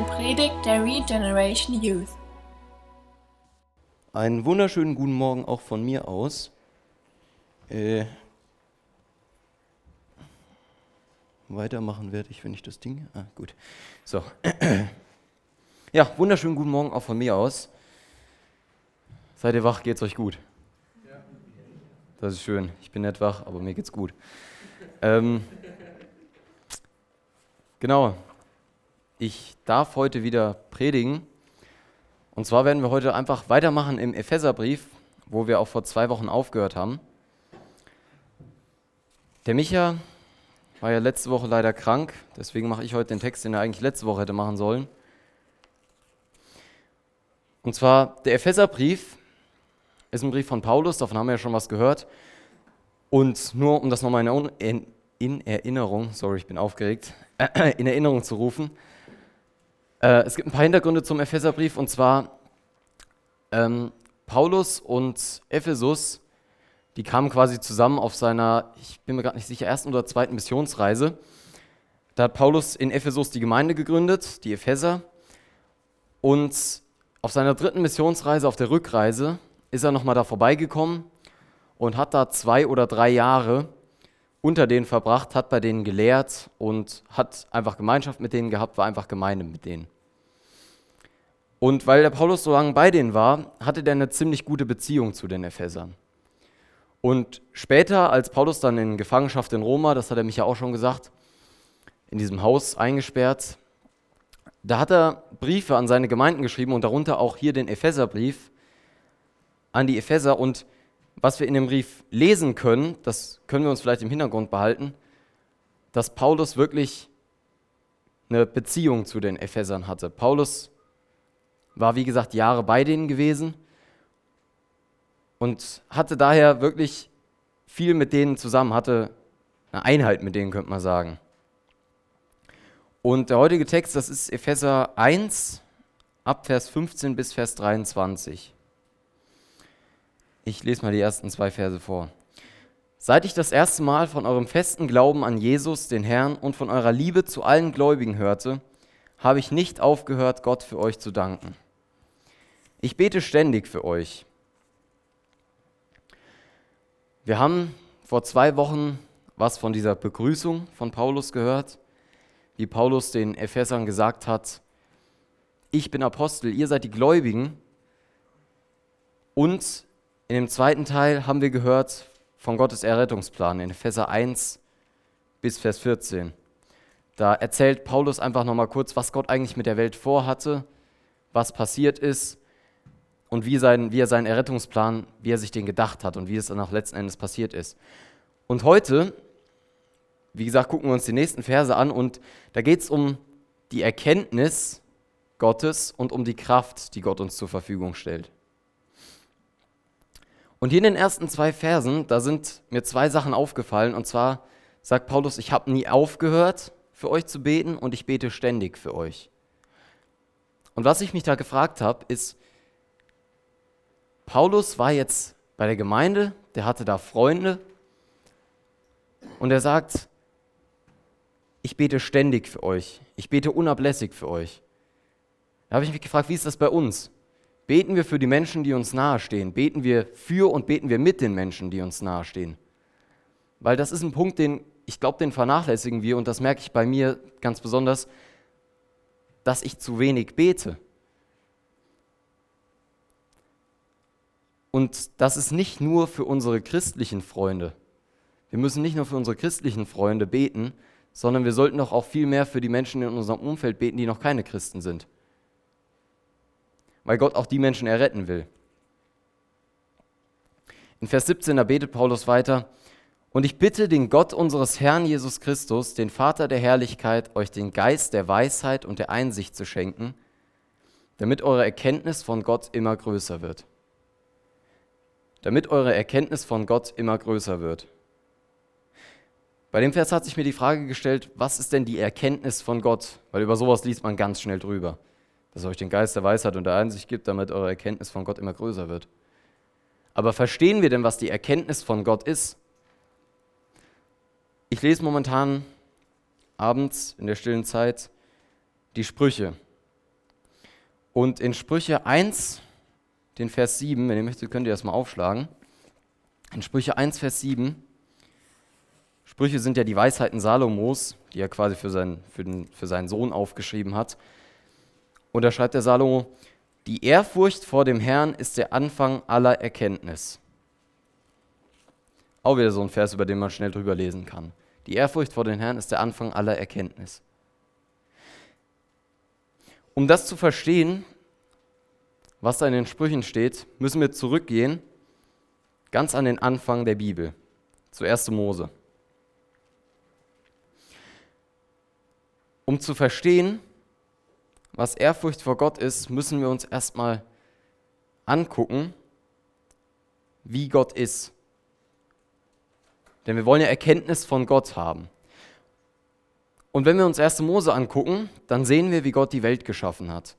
eine Predigt der Regeneration Youth. Einen wunderschönen guten Morgen auch von mir aus. Äh, weitermachen werde ich, wenn ich das Ding. Ah, gut. So. Ja, wunderschönen guten Morgen auch von mir aus. Seid ihr wach? Geht's euch gut? Das ist schön. Ich bin nicht wach, aber mir geht's gut. Ähm, genau. Ich darf heute wieder predigen. Und zwar werden wir heute einfach weitermachen im Epheserbrief, wo wir auch vor zwei Wochen aufgehört haben. Der Micha war ja letzte Woche leider krank, deswegen mache ich heute den Text, den er eigentlich letzte Woche hätte machen sollen. Und zwar der Epheserbrief ist ein Brief von Paulus, davon haben wir ja schon was gehört. Und nur um das nochmal in, in, Erinnerung, sorry, ich bin aufgeregt, in Erinnerung zu rufen. Äh, es gibt ein paar Hintergründe zum Epheserbrief und zwar ähm, Paulus und Ephesus, die kamen quasi zusammen auf seiner, ich bin mir gerade nicht sicher, ersten oder zweiten Missionsreise. Da hat Paulus in Ephesus die Gemeinde gegründet, die Epheser. Und auf seiner dritten Missionsreise, auf der Rückreise, ist er nochmal da vorbeigekommen und hat da zwei oder drei Jahre unter denen verbracht, hat bei denen gelehrt und hat einfach Gemeinschaft mit denen gehabt, war einfach Gemeinde mit denen. Und weil der Paulus so lange bei denen war, hatte der eine ziemlich gute Beziehung zu den Ephesern. Und später, als Paulus dann in Gefangenschaft in Roma, das hat er mich ja auch schon gesagt, in diesem Haus eingesperrt, da hat er Briefe an seine Gemeinden geschrieben und darunter auch hier den Epheserbrief an die Epheser. Und was wir in dem Brief lesen können, das können wir uns vielleicht im Hintergrund behalten, dass Paulus wirklich eine Beziehung zu den Ephesern hatte. Paulus war, wie gesagt, Jahre bei denen gewesen und hatte daher wirklich viel mit denen zusammen, hatte eine Einheit mit denen, könnte man sagen. Und der heutige Text, das ist Epheser 1, ab Vers 15 bis Vers 23. Ich lese mal die ersten zwei Verse vor. Seit ich das erste Mal von eurem festen Glauben an Jesus, den Herrn, und von eurer Liebe zu allen Gläubigen hörte, habe ich nicht aufgehört, Gott für euch zu danken. Ich bete ständig für euch. Wir haben vor zwei Wochen was von dieser Begrüßung von Paulus gehört wie Paulus den Ephesern gesagt hat, ich bin Apostel, ihr seid die Gläubigen. Und in dem zweiten Teil haben wir gehört von Gottes Errettungsplan in Epheser 1 bis Vers 14. Da erzählt Paulus einfach nochmal kurz, was Gott eigentlich mit der Welt vorhatte, was passiert ist und wie, sein, wie er seinen Errettungsplan, wie er sich den gedacht hat und wie es dann auch letzten Endes passiert ist. Und heute wie gesagt, gucken wir uns die nächsten Verse an und da geht es um die Erkenntnis Gottes und um die Kraft, die Gott uns zur Verfügung stellt. Und hier in den ersten zwei Versen, da sind mir zwei Sachen aufgefallen. Und zwar sagt Paulus, ich habe nie aufgehört, für euch zu beten und ich bete ständig für euch. Und was ich mich da gefragt habe, ist, Paulus war jetzt bei der Gemeinde, der hatte da Freunde und er sagt, ich bete ständig für euch. Ich bete unablässig für euch. Da habe ich mich gefragt, wie ist das bei uns? Beten wir für die Menschen, die uns nahestehen? Beten wir für und beten wir mit den Menschen, die uns nahestehen? Weil das ist ein Punkt, den ich glaube, den vernachlässigen wir und das merke ich bei mir ganz besonders, dass ich zu wenig bete. Und das ist nicht nur für unsere christlichen Freunde. Wir müssen nicht nur für unsere christlichen Freunde beten, sondern wir sollten doch auch viel mehr für die Menschen in unserem Umfeld beten, die noch keine Christen sind. Weil Gott auch die Menschen erretten will. In Vers 17, da betet Paulus weiter, und ich bitte den Gott unseres Herrn Jesus Christus, den Vater der Herrlichkeit, euch den Geist der Weisheit und der Einsicht zu schenken, damit eure Erkenntnis von Gott immer größer wird. Damit eure Erkenntnis von Gott immer größer wird. Bei dem Vers hat sich mir die Frage gestellt, was ist denn die Erkenntnis von Gott? Weil über sowas liest man ganz schnell drüber. Dass er euch den Geist der Weisheit und der Einsicht gibt, damit eure Erkenntnis von Gott immer größer wird. Aber verstehen wir denn, was die Erkenntnis von Gott ist? Ich lese momentan abends in der stillen Zeit die Sprüche. Und in Sprüche 1, den Vers 7, wenn ihr möchtet, könnt ihr das mal aufschlagen. In Sprüche 1, Vers 7, Sprüche sind ja die Weisheiten Salomos, die er quasi für, sein, für, den, für seinen Sohn aufgeschrieben hat. Und da schreibt der Salomo, die Ehrfurcht vor dem Herrn ist der Anfang aller Erkenntnis. Auch wieder so ein Vers, über den man schnell drüber lesen kann. Die Ehrfurcht vor dem Herrn ist der Anfang aller Erkenntnis. Um das zu verstehen, was da in den Sprüchen steht, müssen wir zurückgehen, ganz an den Anfang der Bibel, zu 1. Mose. Um zu verstehen, was Ehrfurcht vor Gott ist, müssen wir uns erstmal angucken, wie Gott ist. Denn wir wollen ja Erkenntnis von Gott haben. Und wenn wir uns 1. Mose angucken, dann sehen wir, wie Gott die Welt geschaffen hat.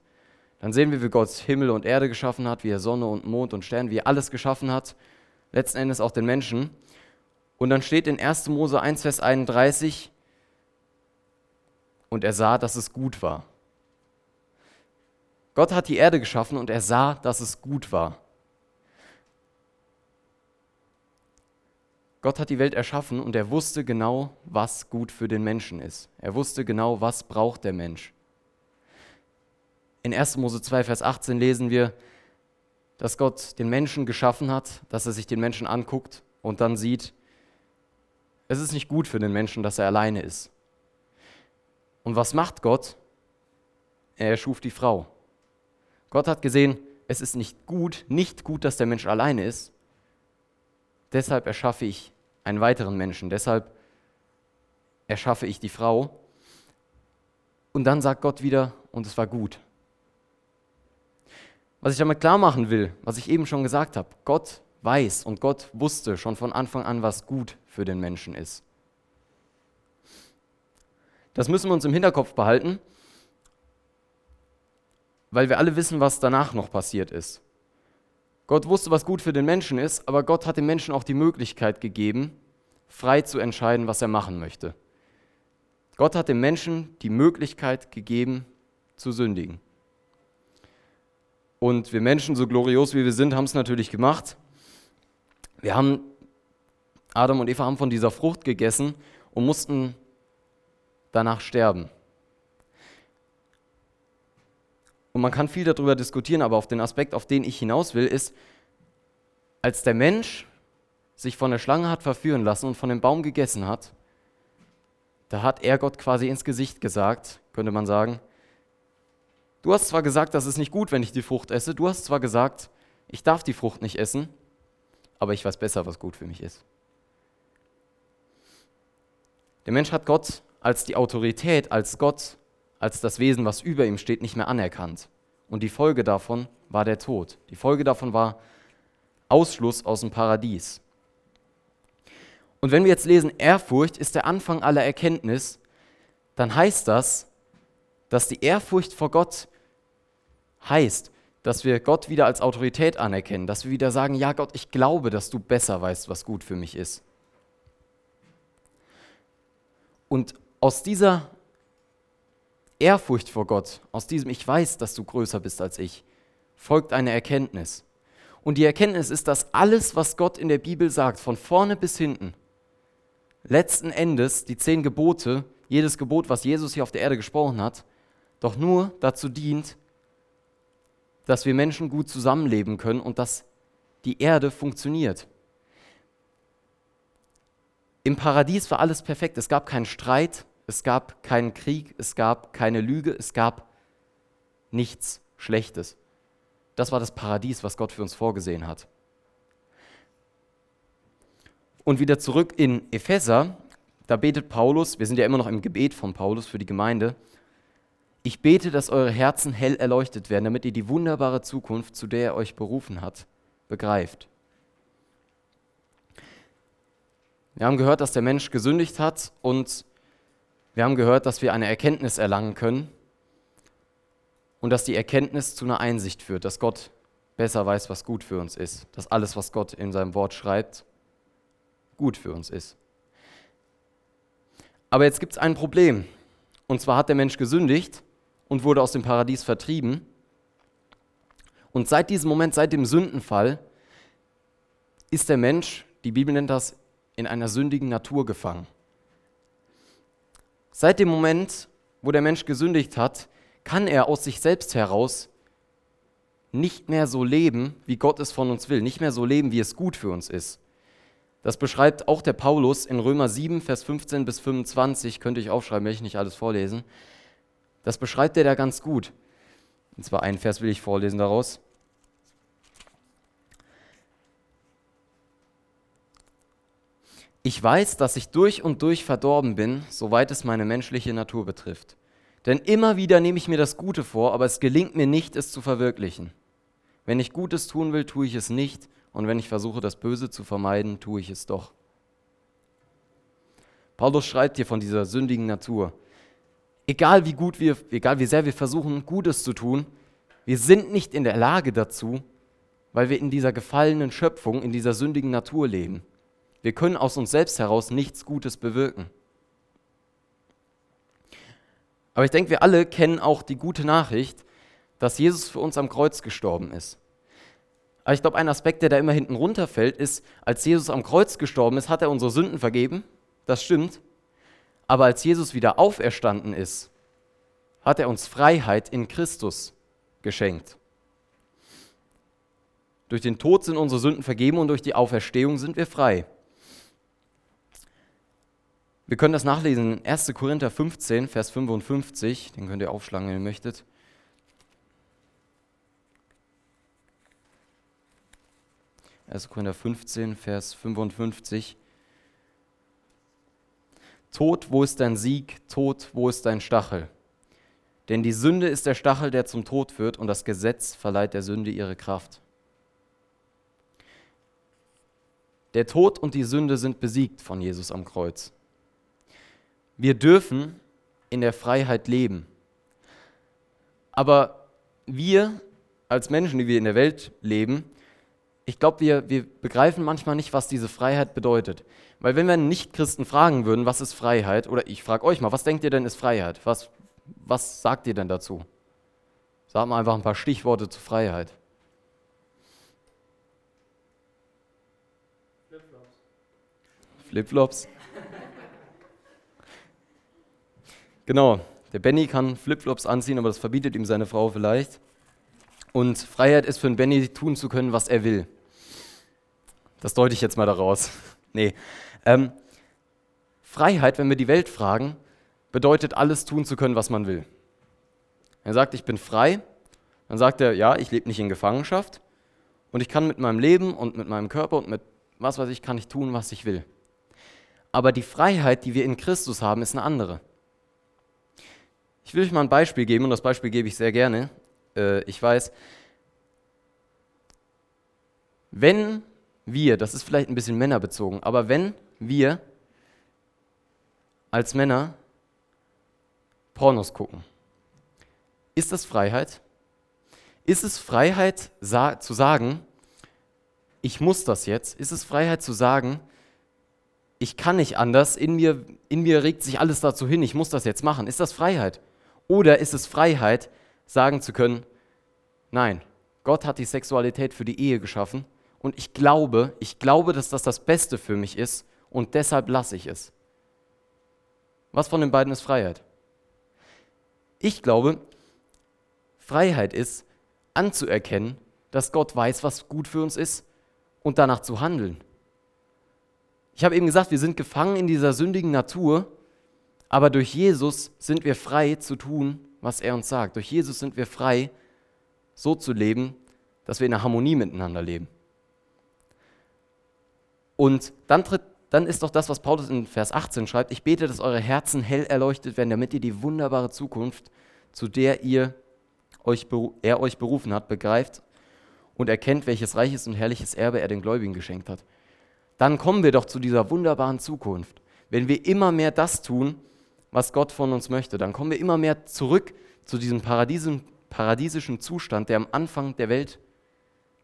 Dann sehen wir, wie Gott Himmel und Erde geschaffen hat, wie er Sonne und Mond und Sterne, wie er alles geschaffen hat, letzten Endes auch den Menschen. Und dann steht in 1. Mose 1, Vers 31, und er sah, dass es gut war. Gott hat die Erde geschaffen und er sah, dass es gut war. Gott hat die Welt erschaffen und er wusste genau, was gut für den Menschen ist. Er wusste genau, was braucht der Mensch. In 1. Mose 2, Vers 18 lesen wir, dass Gott den Menschen geschaffen hat, dass er sich den Menschen anguckt und dann sieht, es ist nicht gut für den Menschen, dass er alleine ist. Und was macht Gott? Er erschuf die Frau. Gott hat gesehen, es ist nicht gut, nicht gut, dass der Mensch alleine ist, Deshalb erschaffe ich einen weiteren Menschen. Deshalb erschaffe ich die Frau. Und dann sagt Gott wieder, und es war gut. Was ich damit klar machen will, was ich eben schon gesagt habe, Gott weiß und Gott wusste schon von Anfang an, was gut für den Menschen ist. Das müssen wir uns im Hinterkopf behalten, weil wir alle wissen, was danach noch passiert ist. Gott wusste, was gut für den Menschen ist, aber Gott hat dem Menschen auch die Möglichkeit gegeben, frei zu entscheiden, was er machen möchte. Gott hat dem Menschen die Möglichkeit gegeben, zu sündigen. Und wir Menschen, so glorios wie wir sind, haben es natürlich gemacht. Wir haben, Adam und Eva haben von dieser Frucht gegessen und mussten danach sterben. Und man kann viel darüber diskutieren, aber auf den Aspekt, auf den ich hinaus will, ist, als der Mensch sich von der Schlange hat verführen lassen und von dem Baum gegessen hat, da hat er Gott quasi ins Gesicht gesagt, könnte man sagen, du hast zwar gesagt, das ist nicht gut, wenn ich die Frucht esse, du hast zwar gesagt, ich darf die Frucht nicht essen, aber ich weiß besser, was gut für mich ist. Der Mensch hat Gott als die Autorität, als Gott als das Wesen, was über ihm steht, nicht mehr anerkannt. Und die Folge davon war der Tod. Die Folge davon war Ausschluss aus dem Paradies. Und wenn wir jetzt lesen, Ehrfurcht ist der Anfang aller Erkenntnis, dann heißt das, dass die Ehrfurcht vor Gott heißt, dass wir Gott wieder als Autorität anerkennen, dass wir wieder sagen, ja Gott, ich glaube, dass du besser weißt, was gut für mich ist. Und aus dieser Ehrfurcht vor Gott, aus diesem Ich weiß, dass du größer bist als ich, folgt eine Erkenntnis. Und die Erkenntnis ist, dass alles, was Gott in der Bibel sagt, von vorne bis hinten, letzten Endes die zehn Gebote, jedes Gebot, was Jesus hier auf der Erde gesprochen hat, doch nur dazu dient, dass wir Menschen gut zusammenleben können und dass die Erde funktioniert. Im Paradies war alles perfekt. Es gab keinen Streit, es gab keinen Krieg, es gab keine Lüge, es gab nichts Schlechtes. Das war das Paradies, was Gott für uns vorgesehen hat. Und wieder zurück in Epheser, da betet Paulus, wir sind ja immer noch im Gebet von Paulus für die Gemeinde, ich bete, dass eure Herzen hell erleuchtet werden, damit ihr die wunderbare Zukunft, zu der er euch berufen hat, begreift. Wir haben gehört, dass der Mensch gesündigt hat und wir haben gehört, dass wir eine Erkenntnis erlangen können und dass die Erkenntnis zu einer Einsicht führt, dass Gott besser weiß, was gut für uns ist, dass alles, was Gott in seinem Wort schreibt, gut für uns ist. Aber jetzt gibt es ein Problem. Und zwar hat der Mensch gesündigt und wurde aus dem Paradies vertrieben. Und seit diesem Moment, seit dem Sündenfall, ist der Mensch, die Bibel nennt das, in einer sündigen Natur gefangen. Seit dem Moment, wo der Mensch gesündigt hat, kann er aus sich selbst heraus nicht mehr so leben, wie Gott es von uns will, nicht mehr so leben, wie es gut für uns ist. Das beschreibt auch der Paulus in Römer 7, Vers 15 bis 25, könnte ich aufschreiben, will ich nicht alles vorlesen. Das beschreibt er da ganz gut. Und zwar einen Vers will ich vorlesen daraus. Ich weiß, dass ich durch und durch verdorben bin, soweit es meine menschliche Natur betrifft. Denn immer wieder nehme ich mir das Gute vor, aber es gelingt mir nicht, es zu verwirklichen. Wenn ich Gutes tun will, tue ich es nicht, und wenn ich versuche, das Böse zu vermeiden, tue ich es doch. Paulus schreibt hier von dieser sündigen Natur. Egal wie gut wir, egal wie sehr wir versuchen, Gutes zu tun, wir sind nicht in der Lage dazu, weil wir in dieser gefallenen Schöpfung, in dieser sündigen Natur leben. Wir können aus uns selbst heraus nichts Gutes bewirken. Aber ich denke, wir alle kennen auch die gute Nachricht, dass Jesus für uns am Kreuz gestorben ist. Aber ich glaube, ein Aspekt, der da immer hinten runterfällt, ist, als Jesus am Kreuz gestorben ist, hat er unsere Sünden vergeben. Das stimmt. Aber als Jesus wieder auferstanden ist, hat er uns Freiheit in Christus geschenkt. Durch den Tod sind unsere Sünden vergeben und durch die Auferstehung sind wir frei. Wir können das nachlesen in 1. Korinther 15, Vers 55. Den könnt ihr aufschlagen, wenn ihr möchtet. 1. Korinther 15, Vers 55. Tod, wo ist dein Sieg? Tod, wo ist dein Stachel? Denn die Sünde ist der Stachel, der zum Tod führt, und das Gesetz verleiht der Sünde ihre Kraft. Der Tod und die Sünde sind besiegt von Jesus am Kreuz. Wir dürfen in der Freiheit leben. Aber wir als Menschen, die wir in der Welt leben, ich glaube, wir, wir begreifen manchmal nicht, was diese Freiheit bedeutet. Weil wenn wir einen Nicht-Christen fragen würden, was ist Freiheit, oder ich frage euch mal, was denkt ihr denn ist Freiheit? Was, was sagt ihr denn dazu? Sagt mal einfach ein paar Stichworte zu Freiheit. Flipflops. Flipflops. Genau, der Benny kann Flipflops anziehen, aber das verbietet ihm seine Frau vielleicht. Und Freiheit ist für einen Benny tun zu können, was er will. Das deute ich jetzt mal daraus. nee. Ähm, Freiheit, wenn wir die Welt fragen, bedeutet alles tun zu können, was man will. Er sagt, ich bin frei. Dann sagt er, ja, ich lebe nicht in Gefangenschaft und ich kann mit meinem Leben und mit meinem Körper und mit was weiß ich, kann ich tun, was ich will. Aber die Freiheit, die wir in Christus haben, ist eine andere. Ich will euch mal ein Beispiel geben und das Beispiel gebe ich sehr gerne äh, ich weiß, wenn wir, das ist vielleicht ein bisschen männerbezogen, aber wenn wir als Männer Pornos gucken, ist das Freiheit? Ist es Freiheit zu sagen, ich muss das jetzt? Ist es Freiheit zu sagen, ich kann nicht anders, in mir, in mir regt sich alles dazu hin, ich muss das jetzt machen? Ist das Freiheit? Oder ist es Freiheit, sagen zu können, nein, Gott hat die Sexualität für die Ehe geschaffen und ich glaube, ich glaube, dass das das Beste für mich ist und deshalb lasse ich es. Was von den beiden ist Freiheit? Ich glaube, Freiheit ist anzuerkennen, dass Gott weiß, was gut für uns ist und danach zu handeln. Ich habe eben gesagt, wir sind gefangen in dieser sündigen Natur, aber durch Jesus sind wir frei zu tun, was er uns sagt. Durch Jesus sind wir frei, so zu leben, dass wir in einer Harmonie miteinander leben. Und dann, tritt, dann ist doch das, was Paulus in Vers 18 schreibt, ich bete, dass eure Herzen hell erleuchtet werden, damit ihr die wunderbare Zukunft, zu der ihr euch, er euch berufen hat, begreift und erkennt, welches reiches und herrliches Erbe er den Gläubigen geschenkt hat. Dann kommen wir doch zu dieser wunderbaren Zukunft. Wenn wir immer mehr das tun, was Gott von uns möchte, dann kommen wir immer mehr zurück zu diesem paradiesischen, Zustand, der am Anfang der Welt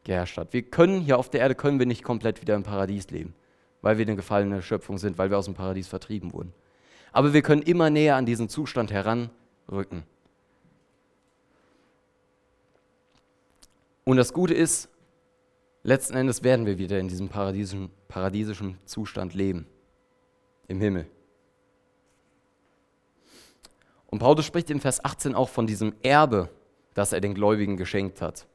geherrscht hat. Wir können hier auf der Erde können wir nicht komplett wieder im Paradies leben, weil wir eine gefallene Schöpfung sind, weil wir aus dem Paradies vertrieben wurden. Aber wir können immer näher an diesen Zustand heranrücken. Und das Gute ist, letzten Endes werden wir wieder in diesem paradiesischen, paradiesischen Zustand leben, im Himmel. Und Paulus spricht in Vers 18 auch von diesem Erbe, das er den Gläubigen geschenkt hat.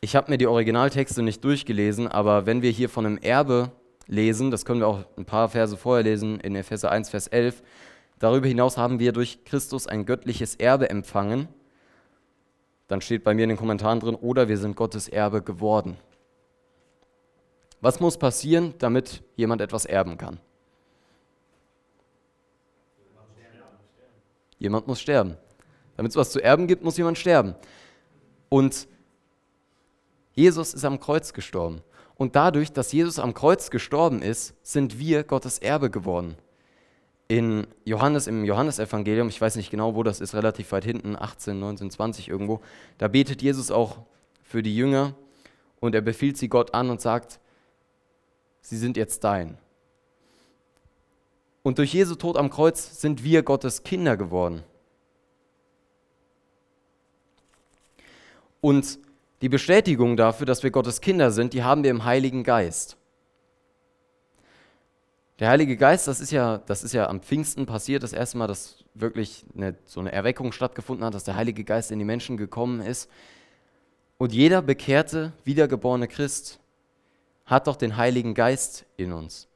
Ich habe mir die Originaltexte nicht durchgelesen, aber wenn wir hier von einem Erbe lesen, das können wir auch ein paar Verse vorher lesen, in Epheser 1, Vers 11, darüber hinaus haben wir durch Christus ein göttliches Erbe empfangen. Dann steht bei mir in den Kommentaren drin, oder wir sind Gottes Erbe geworden. Was muss passieren, damit jemand etwas erben kann? Jemand muss sterben. Damit es was zu erben gibt, muss jemand sterben. Und Jesus ist am Kreuz gestorben. Und dadurch, dass Jesus am Kreuz gestorben ist, sind wir Gottes Erbe geworden. In Johannes, im Johannesevangelium, ich weiß nicht genau, wo das ist, relativ weit hinten, 18, 19, 20 irgendwo, da betet Jesus auch für die Jünger und er befiehlt sie Gott an und sagt, sie sind jetzt dein. Und durch Jesu Tod am Kreuz sind wir Gottes Kinder geworden. Und die Bestätigung dafür, dass wir Gottes Kinder sind, die haben wir im Heiligen Geist. Der Heilige Geist, das ist ja, das ist ja am Pfingsten passiert, das erste Mal, dass wirklich eine, so eine Erweckung stattgefunden hat, dass der Heilige Geist in die Menschen gekommen ist. Und jeder bekehrte, wiedergeborene Christ hat doch den Heiligen Geist in uns.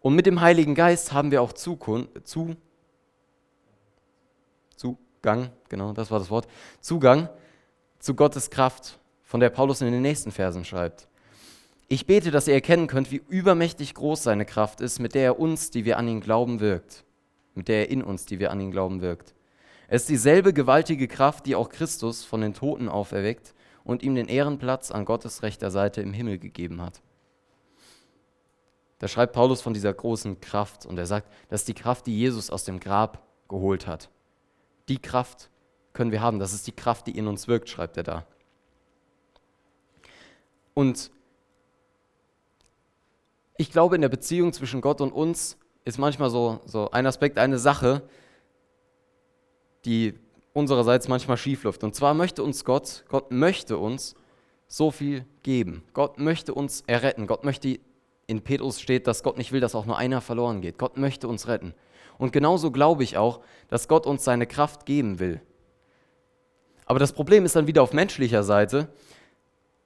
Und mit dem Heiligen Geist haben wir auch Zugang, genau, das war das Wort, Zugang zu Gottes Kraft, von der Paulus in den nächsten Versen schreibt. Ich bete, dass ihr erkennen könnt, wie übermächtig groß seine Kraft ist, mit der er uns, die wir an ihn glauben, wirkt. Mit der er in uns, die wir an ihn glauben, wirkt. Es ist dieselbe gewaltige Kraft, die auch Christus von den Toten auferweckt und ihm den Ehrenplatz an Gottes rechter Seite im Himmel gegeben hat. Da schreibt Paulus von dieser großen Kraft und er sagt, das ist die Kraft, die Jesus aus dem Grab geholt hat. Die Kraft können wir haben, das ist die Kraft, die in uns wirkt, schreibt er da. Und ich glaube, in der Beziehung zwischen Gott und uns ist manchmal so, so ein Aspekt, eine Sache, die unsererseits manchmal schief läuft. Und zwar möchte uns Gott, Gott möchte uns so viel geben. Gott möchte uns erretten. Gott möchte in Petrus steht, dass Gott nicht will, dass auch nur einer verloren geht. Gott möchte uns retten. Und genauso glaube ich auch, dass Gott uns seine Kraft geben will. Aber das Problem ist dann wieder auf menschlicher Seite.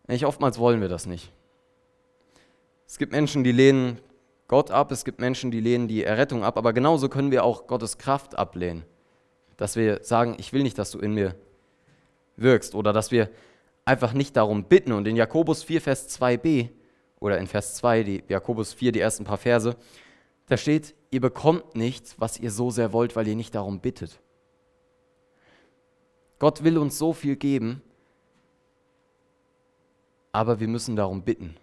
Nicht oftmals wollen wir das nicht. Es gibt Menschen, die lehnen Gott ab, es gibt Menschen, die lehnen die Errettung ab, aber genauso können wir auch Gottes Kraft ablehnen. Dass wir sagen, ich will nicht, dass du in mir wirkst oder dass wir einfach nicht darum bitten. Und in Jakobus 4, Vers 2b oder in Vers 2, die Jakobus 4, die ersten paar Verse, da steht, ihr bekommt nicht, was ihr so sehr wollt, weil ihr nicht darum bittet. Gott will uns so viel geben, aber wir müssen darum bitten.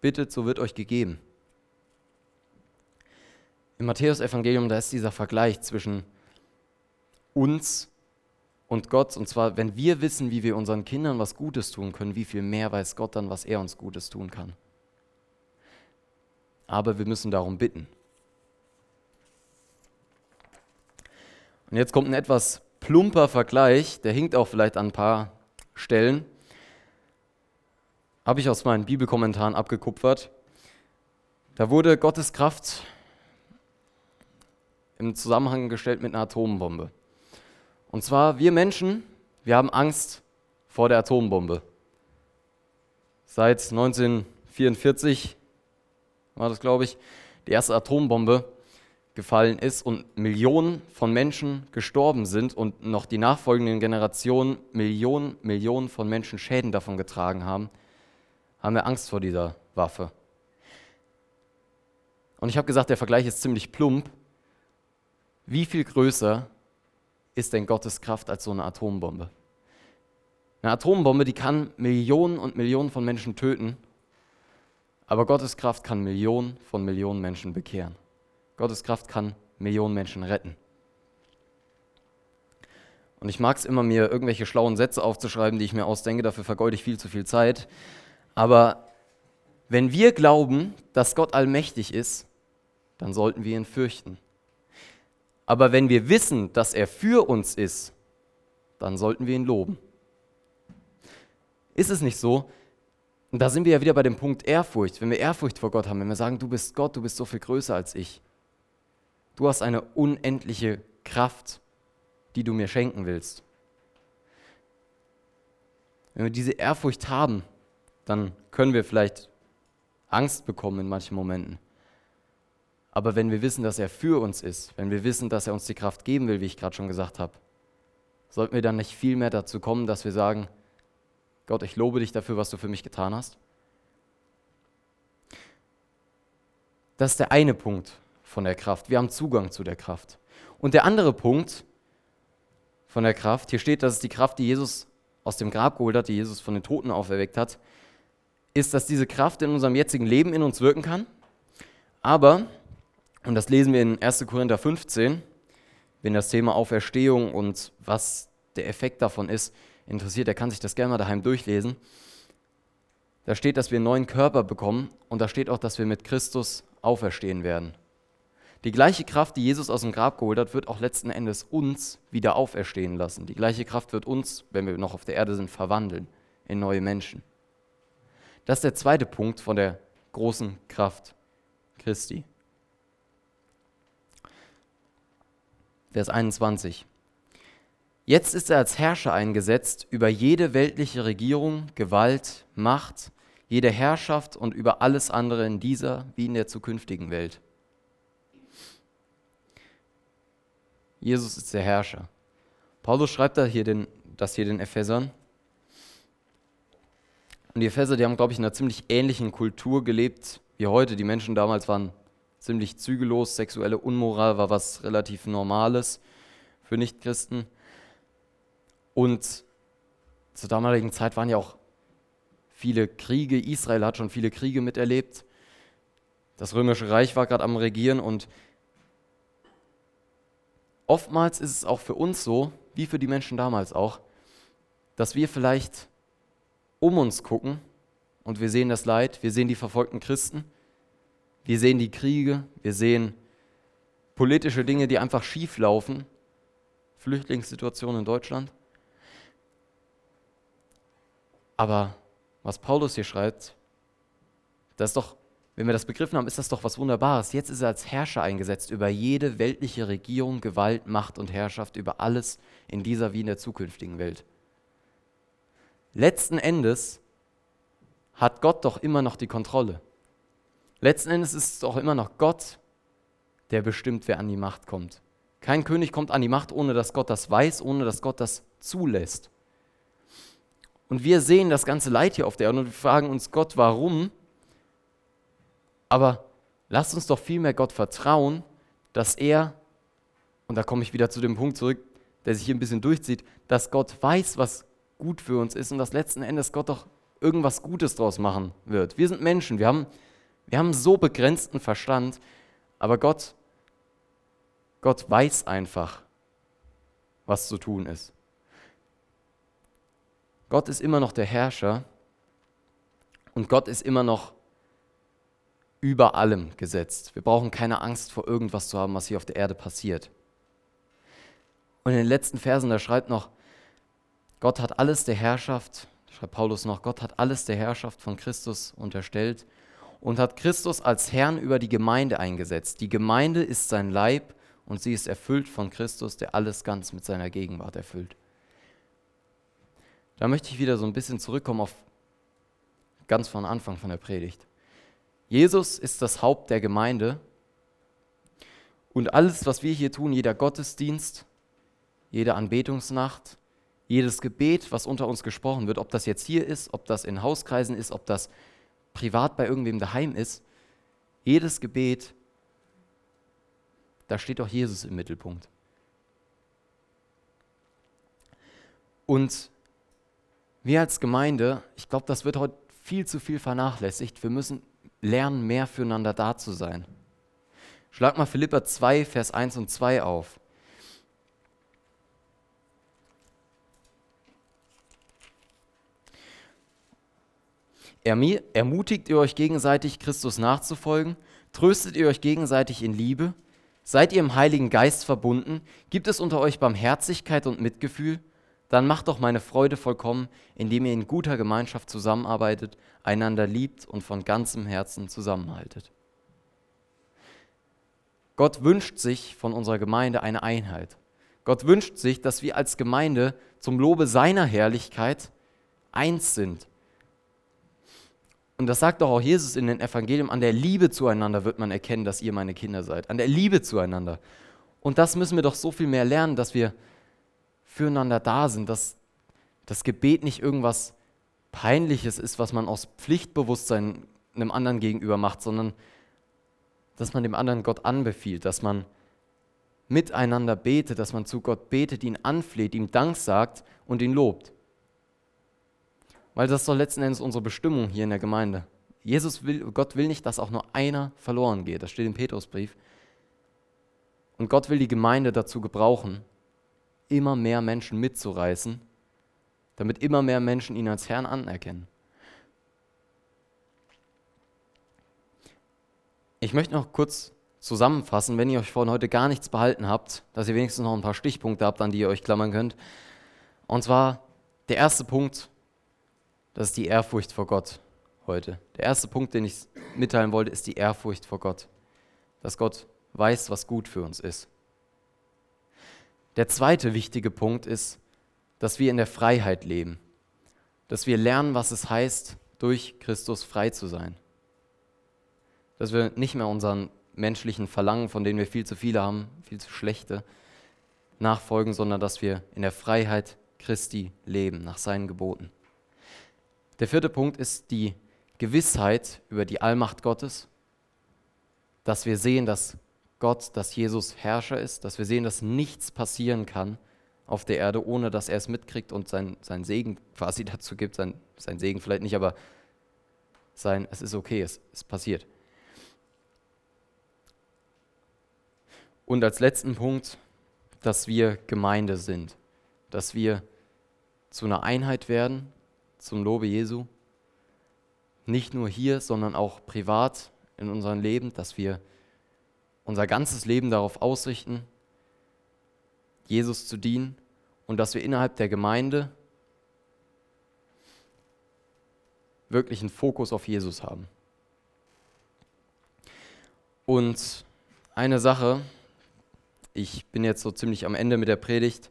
Bittet, so wird euch gegeben. Im Matthäus-Evangelium, da ist dieser Vergleich zwischen uns und Gott. Und zwar, wenn wir wissen, wie wir unseren Kindern was Gutes tun können, wie viel mehr weiß Gott dann, was er uns Gutes tun kann. Aber wir müssen darum bitten. Und jetzt kommt ein etwas plumper Vergleich, der hinkt auch vielleicht an ein paar Stellen. Habe ich aus meinen Bibelkommentaren abgekupfert. Da wurde Gottes Kraft im Zusammenhang gestellt mit einer Atombombe. Und zwar, wir Menschen, wir haben Angst vor der Atombombe. Seit 1944 war das, glaube ich, die erste Atombombe gefallen ist und Millionen von Menschen gestorben sind und noch die nachfolgenden Generationen Millionen, Millionen von Menschen Schäden davon getragen haben, haben wir Angst vor dieser Waffe. Und ich habe gesagt, der Vergleich ist ziemlich plump. Wie viel größer ist denn Gottes Kraft als so eine Atombombe? Eine Atombombe, die kann Millionen und Millionen von Menschen töten, aber Gottes Kraft kann Millionen von Millionen Menschen bekehren. Gottes Kraft kann Millionen Menschen retten. Und ich mag es immer, mir irgendwelche schlauen Sätze aufzuschreiben, die ich mir ausdenke, dafür vergeude ich viel zu viel Zeit. Aber wenn wir glauben, dass Gott allmächtig ist, dann sollten wir ihn fürchten. Aber wenn wir wissen, dass er für uns ist, dann sollten wir ihn loben. ist es nicht so, und da sind wir ja wieder bei dem Punkt Ehrfurcht, wenn wir Ehrfurcht vor Gott haben, wenn wir sagen, du bist Gott, du bist so viel größer als ich. Du hast eine unendliche Kraft, die du mir schenken willst. Wenn wir diese Ehrfurcht haben, dann können wir vielleicht Angst bekommen in manchen Momenten. Aber wenn wir wissen, dass er für uns ist, wenn wir wissen, dass er uns die Kraft geben will, wie ich gerade schon gesagt habe, sollten wir dann nicht viel mehr dazu kommen, dass wir sagen, Gott, ich lobe dich dafür, was du für mich getan hast? Das ist der eine Punkt von der Kraft. Wir haben Zugang zu der Kraft. Und der andere Punkt von der Kraft, hier steht, dass es die Kraft, die Jesus aus dem Grab geholt hat, die Jesus von den Toten auferweckt hat, ist, dass diese Kraft in unserem jetzigen Leben in uns wirken kann. Aber und das lesen wir in 1. Korinther 15, wenn das Thema Auferstehung und was der Effekt davon ist, interessiert, der kann sich das gerne mal daheim durchlesen. Da steht, dass wir einen neuen Körper bekommen und da steht auch, dass wir mit Christus auferstehen werden. Die gleiche Kraft, die Jesus aus dem Grab geholt hat, wird auch letzten Endes uns wieder auferstehen lassen. Die gleiche Kraft wird uns, wenn wir noch auf der Erde sind, verwandeln in neue Menschen. Das ist der zweite Punkt von der großen Kraft Christi. Vers 21. Jetzt ist er als Herrscher eingesetzt über jede weltliche Regierung, Gewalt, Macht, jede Herrschaft und über alles andere in dieser wie in der zukünftigen Welt. Jesus ist der Herrscher. Paulus schreibt da hier den, das hier den Ephesern. Und die Epheser, die haben, glaube ich, in einer ziemlich ähnlichen Kultur gelebt wie heute. Die Menschen damals waren ziemlich zügellos. Sexuelle Unmoral war was relativ Normales für Nichtchristen. Und zur damaligen Zeit waren ja auch viele Kriege. Israel hat schon viele Kriege miterlebt. Das Römische Reich war gerade am Regieren und oftmals ist es auch für uns so, wie für die Menschen damals auch, dass wir vielleicht um uns gucken und wir sehen das Leid, wir sehen die verfolgten Christen wir sehen die Kriege, wir sehen politische Dinge, die einfach schief laufen. Flüchtlingssituation in Deutschland. Aber was Paulus hier schreibt, das ist doch, wenn wir das begriffen haben, ist das doch was Wunderbares. Jetzt ist er als Herrscher eingesetzt über jede weltliche Regierung, Gewalt, Macht und Herrschaft, über alles in dieser wie in der zukünftigen Welt. Letzten Endes hat Gott doch immer noch die Kontrolle. Letzten Endes ist es doch immer noch Gott, der bestimmt, wer an die Macht kommt. Kein König kommt an die Macht, ohne dass Gott das weiß, ohne dass Gott das zulässt. Und wir sehen das ganze Leid hier auf der Erde und wir fragen uns Gott, warum? Aber lasst uns doch vielmehr Gott vertrauen, dass er, und da komme ich wieder zu dem Punkt zurück, der sich hier ein bisschen durchzieht, dass Gott weiß, was gut für uns ist und dass letzten Endes Gott doch irgendwas Gutes draus machen wird. Wir sind Menschen, wir haben wir haben so begrenzten Verstand, aber Gott, Gott weiß einfach, was zu tun ist. Gott ist immer noch der Herrscher und Gott ist immer noch über allem gesetzt. Wir brauchen keine Angst vor irgendwas zu haben, was hier auf der Erde passiert. Und in den letzten Versen, da schreibt noch, Gott hat alles der Herrschaft, schreibt Paulus noch, Gott hat alles der Herrschaft von Christus unterstellt und hat Christus als Herrn über die Gemeinde eingesetzt. Die Gemeinde ist sein Leib und sie ist erfüllt von Christus, der alles ganz mit seiner Gegenwart erfüllt. Da möchte ich wieder so ein bisschen zurückkommen auf ganz von Anfang von der Predigt. Jesus ist das Haupt der Gemeinde und alles, was wir hier tun, jeder Gottesdienst, jede Anbetungsnacht, jedes Gebet, was unter uns gesprochen wird, ob das jetzt hier ist, ob das in Hauskreisen ist, ob das privat bei irgendwem daheim ist, jedes Gebet, da steht auch Jesus im Mittelpunkt. Und wir als Gemeinde, ich glaube, das wird heute viel zu viel vernachlässigt. Wir müssen lernen, mehr füreinander da zu sein. Schlag mal Philippa 2, Vers 1 und 2 auf. Ermutigt ihr euch gegenseitig, Christus nachzufolgen? Tröstet ihr euch gegenseitig in Liebe? Seid ihr im Heiligen Geist verbunden? Gibt es unter euch Barmherzigkeit und Mitgefühl? dann macht doch meine Freude vollkommen, indem ihr in guter Gemeinschaft zusammenarbeitet, einander liebt und von ganzem Herzen zusammenhaltet. Gott wünscht sich von unserer Gemeinde eine Einheit. Gott wünscht sich, dass wir als Gemeinde zum Lobe seiner Herrlichkeit eins sind. Und das sagt doch auch Jesus in den Evangelium, an der Liebe zueinander wird man erkennen, dass ihr meine Kinder seid. An der Liebe zueinander. Und das müssen wir doch so viel mehr lernen, dass wir füreinander da sind, dass das Gebet nicht irgendwas Peinliches ist, was man aus Pflichtbewusstsein einem anderen gegenüber macht, sondern dass man dem anderen Gott anbefiehlt, dass man miteinander betet, dass man zu Gott betet, ihn anfleht, ihm Dank sagt und ihn lobt. Weil das ist doch letzten Endes unsere Bestimmung hier in der Gemeinde. Jesus will, Gott will nicht, dass auch nur einer verloren geht. Das steht im Petrusbrief. Und Gott will die Gemeinde dazu gebrauchen, immer mehr Menschen mitzureißen, damit immer mehr Menschen ihn als Herrn anerkennen. Ich möchte noch kurz zusammenfassen, wenn ihr euch von heute gar nichts behalten habt, dass ihr wenigstens noch ein paar Stichpunkte habt, an die ihr euch klammern könnt. Und zwar der erste Punkt, das ist die Ehrfurcht vor Gott heute. Der erste Punkt, den ich mitteilen wollte, ist die Ehrfurcht vor Gott. Dass Gott weiß, was gut für uns ist. Der zweite wichtige Punkt ist, dass wir in der Freiheit leben. Dass wir lernen, was es heißt, durch Christus frei zu sein dass wir nicht mehr unseren menschlichen Verlangen, von denen wir viel zu viele haben, viel zu schlechte, nachfolgen, sondern dass wir in der Freiheit Christi leben, nach seinen Geboten. Der vierte Punkt ist die Gewissheit über die Allmacht Gottes, dass wir sehen, dass Gott, dass Jesus Herrscher ist, dass wir sehen, dass nichts passieren kann auf der Erde, ohne dass er es mitkriegt und sein, sein Segen quasi dazu gibt, sein, sein Segen vielleicht nicht, aber sein, es ist okay, es, es passiert. Und als letzten Punkt, dass wir Gemeinde sind, dass wir zu einer Einheit werden, zum Lobe Jesu. Nicht nur hier, sondern auch privat in unserem Leben, dass wir unser ganzes Leben darauf ausrichten, Jesus zu dienen und dass wir innerhalb der Gemeinde wirklich einen Fokus auf Jesus haben. Und eine Sache, ich bin jetzt so ziemlich am Ende mit der Predigt.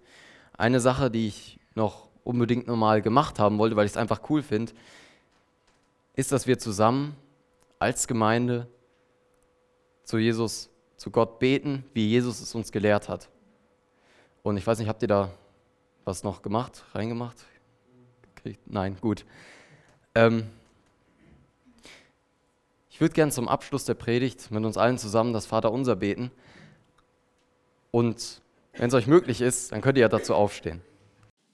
Eine Sache, die ich noch unbedingt normal gemacht haben wollte, weil ich es einfach cool finde, ist, dass wir zusammen als Gemeinde zu Jesus, zu Gott beten, wie Jesus es uns gelehrt hat. Und ich weiß nicht, habt ihr da was noch gemacht, reingemacht? Nein, gut. Ähm, ich würde gerne zum Abschluss der Predigt mit uns allen zusammen das Vaterunser beten. Und wenn es euch möglich ist, dann könnt ihr ja dazu aufstehen.